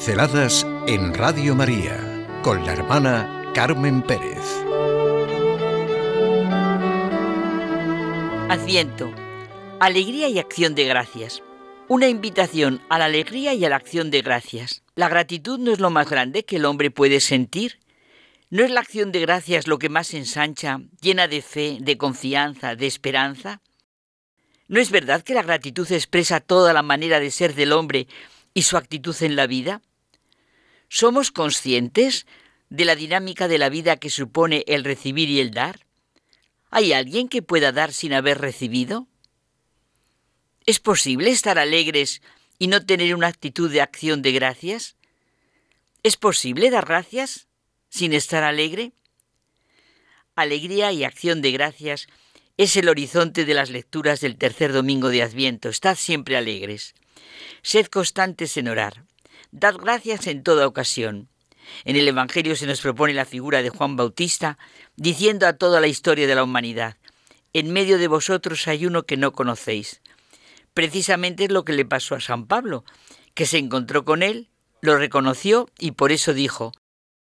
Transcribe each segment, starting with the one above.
Pinceladas en Radio María con la hermana Carmen Pérez. Adviento. Alegría y acción de gracias. Una invitación a la alegría y a la acción de gracias. La gratitud no es lo más grande que el hombre puede sentir. ¿No es la acción de gracias lo que más ensancha, llena de fe, de confianza, de esperanza? ¿No es verdad que la gratitud expresa toda la manera de ser del hombre y su actitud en la vida? ¿Somos conscientes de la dinámica de la vida que supone el recibir y el dar? ¿Hay alguien que pueda dar sin haber recibido? ¿Es posible estar alegres y no tener una actitud de acción de gracias? ¿Es posible dar gracias sin estar alegre? Alegría y acción de gracias es el horizonte de las lecturas del tercer domingo de Adviento. Estad siempre alegres. Sed constantes en orar. Dad gracias en toda ocasión. En el Evangelio se nos propone la figura de Juan Bautista, diciendo a toda la historia de la humanidad, en medio de vosotros hay uno que no conocéis. Precisamente es lo que le pasó a San Pablo, que se encontró con él, lo reconoció y por eso dijo,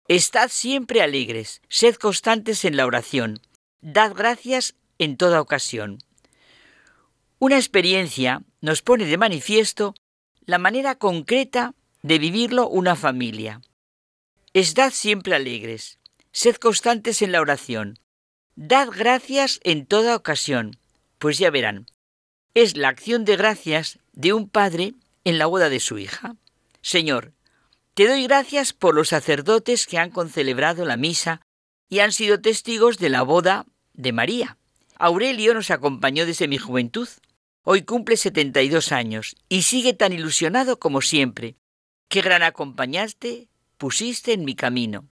Estad siempre alegres, sed constantes en la oración, dad gracias en toda ocasión. Una experiencia nos pone de manifiesto la manera concreta de vivirlo una familia. Estad siempre alegres, sed constantes en la oración, dad gracias en toda ocasión, pues ya verán, es la acción de gracias de un padre en la boda de su hija. Señor, te doy gracias por los sacerdotes que han concelebrado la misa y han sido testigos de la boda de María. Aurelio nos acompañó desde mi juventud. Hoy cumple 72 años y sigue tan ilusionado como siempre. Qué gran acompañaste pusiste en mi camino.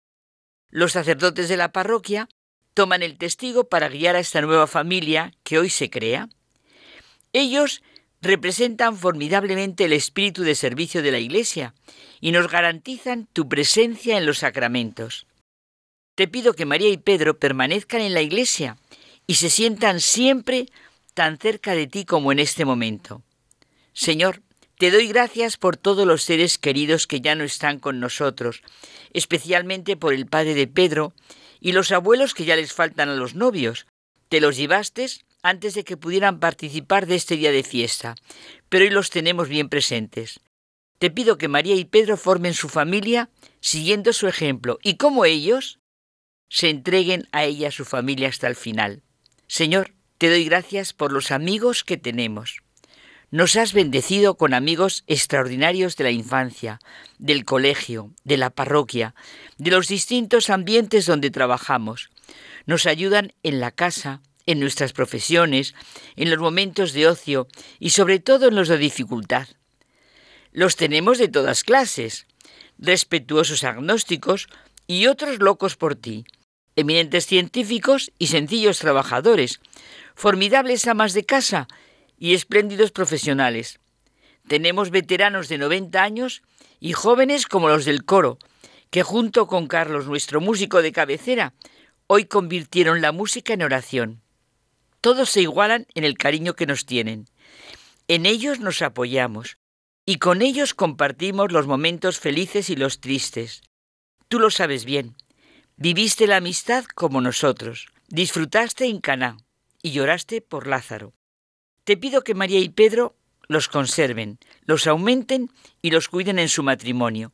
Los sacerdotes de la parroquia toman el testigo para guiar a esta nueva familia que hoy se crea. Ellos representan formidablemente el espíritu de servicio de la Iglesia y nos garantizan tu presencia en los sacramentos. Te pido que María y Pedro permanezcan en la Iglesia y se sientan siempre tan cerca de ti como en este momento. Señor, te doy gracias por todos los seres queridos que ya no están con nosotros, especialmente por el padre de Pedro y los abuelos que ya les faltan a los novios. Te los llevaste antes de que pudieran participar de este día de fiesta, pero hoy los tenemos bien presentes. Te pido que María y Pedro formen su familia siguiendo su ejemplo y como ellos se entreguen a ella su familia hasta el final. Señor, te doy gracias por los amigos que tenemos. Nos has bendecido con amigos extraordinarios de la infancia, del colegio, de la parroquia, de los distintos ambientes donde trabajamos. Nos ayudan en la casa, en nuestras profesiones, en los momentos de ocio y sobre todo en los de dificultad. Los tenemos de todas clases, respetuosos agnósticos y otros locos por ti, eminentes científicos y sencillos trabajadores, formidables amas de casa y espléndidos profesionales. Tenemos veteranos de 90 años y jóvenes como los del coro, que junto con Carlos, nuestro músico de cabecera, hoy convirtieron la música en oración. Todos se igualan en el cariño que nos tienen. En ellos nos apoyamos y con ellos compartimos los momentos felices y los tristes. Tú lo sabes bien. Viviste la amistad como nosotros. Disfrutaste en Caná y lloraste por Lázaro. Te pido que María y Pedro los conserven, los aumenten y los cuiden en su matrimonio.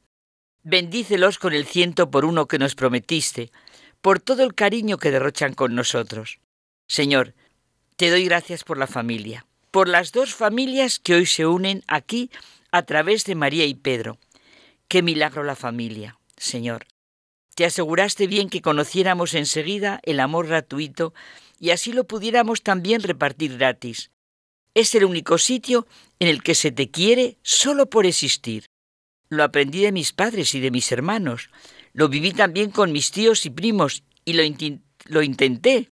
Bendícelos con el ciento por uno que nos prometiste, por todo el cariño que derrochan con nosotros. Señor, te doy gracias por la familia, por las dos familias que hoy se unen aquí a través de María y Pedro. Qué milagro la familia, Señor. Te aseguraste bien que conociéramos enseguida el amor gratuito y así lo pudiéramos también repartir gratis. Es el único sitio en el que se te quiere solo por existir. Lo aprendí de mis padres y de mis hermanos. Lo viví también con mis tíos y primos y lo, lo intenté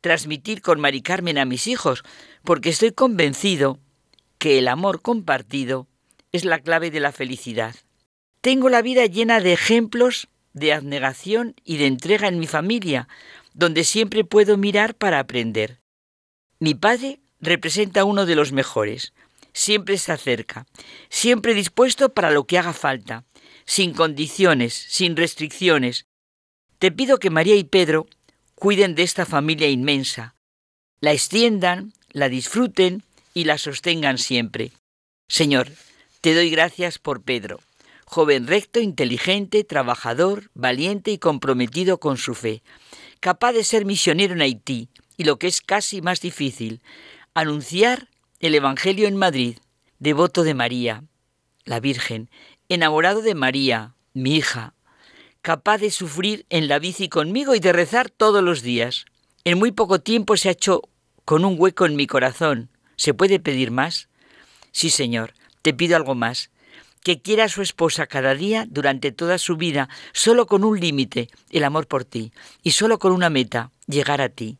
transmitir con Mari Carmen a mis hijos, porque estoy convencido que el amor compartido es la clave de la felicidad. Tengo la vida llena de ejemplos de abnegación y de entrega en mi familia, donde siempre puedo mirar para aprender. Mi padre representa uno de los mejores. Siempre está cerca, siempre dispuesto para lo que haga falta, sin condiciones, sin restricciones. Te pido que María y Pedro cuiden de esta familia inmensa, la extiendan, la disfruten y la sostengan siempre. Señor, te doy gracias por Pedro, joven recto, inteligente, trabajador, valiente y comprometido con su fe, capaz de ser misionero en Haití y lo que es casi más difícil, anunciar el Evangelio en Madrid, devoto de María, la Virgen, enamorado de María, mi hija, capaz de sufrir en la bici conmigo y de rezar todos los días. En muy poco tiempo se ha hecho con un hueco en mi corazón. ¿Se puede pedir más? Sí, Señor, te pido algo más. Que quiera a su esposa cada día durante toda su vida, solo con un límite, el amor por ti, y solo con una meta, llegar a ti.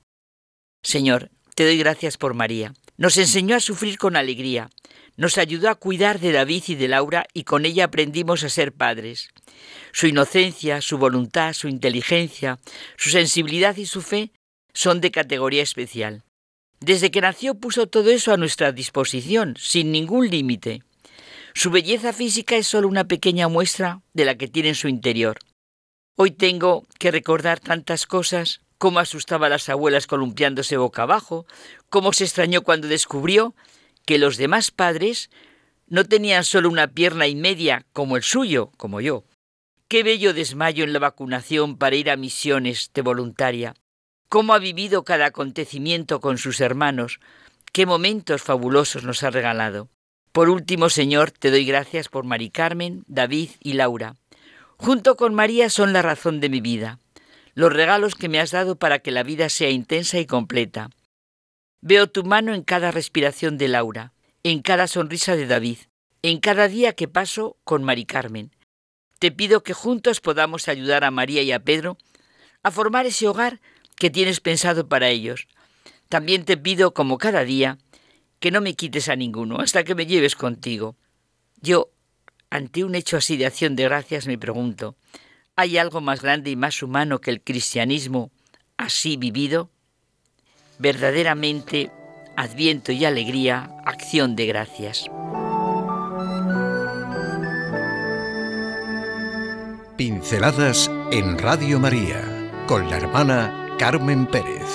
Señor, te doy gracias por María. Nos enseñó a sufrir con alegría, nos ayudó a cuidar de David y de Laura y con ella aprendimos a ser padres. Su inocencia, su voluntad, su inteligencia, su sensibilidad y su fe son de categoría especial. Desde que nació puso todo eso a nuestra disposición, sin ningún límite. Su belleza física es solo una pequeña muestra de la que tiene en su interior. Hoy tengo que recordar tantas cosas, cómo asustaba a las abuelas columpiándose boca abajo, cómo se extrañó cuando descubrió que los demás padres no tenían solo una pierna y media como el suyo, como yo. Qué bello desmayo en la vacunación para ir a misiones de voluntaria. Cómo ha vivido cada acontecimiento con sus hermanos. Qué momentos fabulosos nos ha regalado. Por último, Señor, te doy gracias por Mari Carmen, David y Laura. Junto con María son la razón de mi vida, los regalos que me has dado para que la vida sea intensa y completa. Veo tu mano en cada respiración de Laura, en cada sonrisa de David, en cada día que paso con Mari Carmen. Te pido que juntos podamos ayudar a María y a Pedro a formar ese hogar que tienes pensado para ellos. También te pido, como cada día, que no me quites a ninguno hasta que me lleves contigo. Yo, ante un hecho así de acción de gracias, me pregunto, ¿hay algo más grande y más humano que el cristianismo así vivido? verdaderamente Adviento y alegría, acción de gracias. Pinceladas en Radio María con la hermana Carmen Pérez.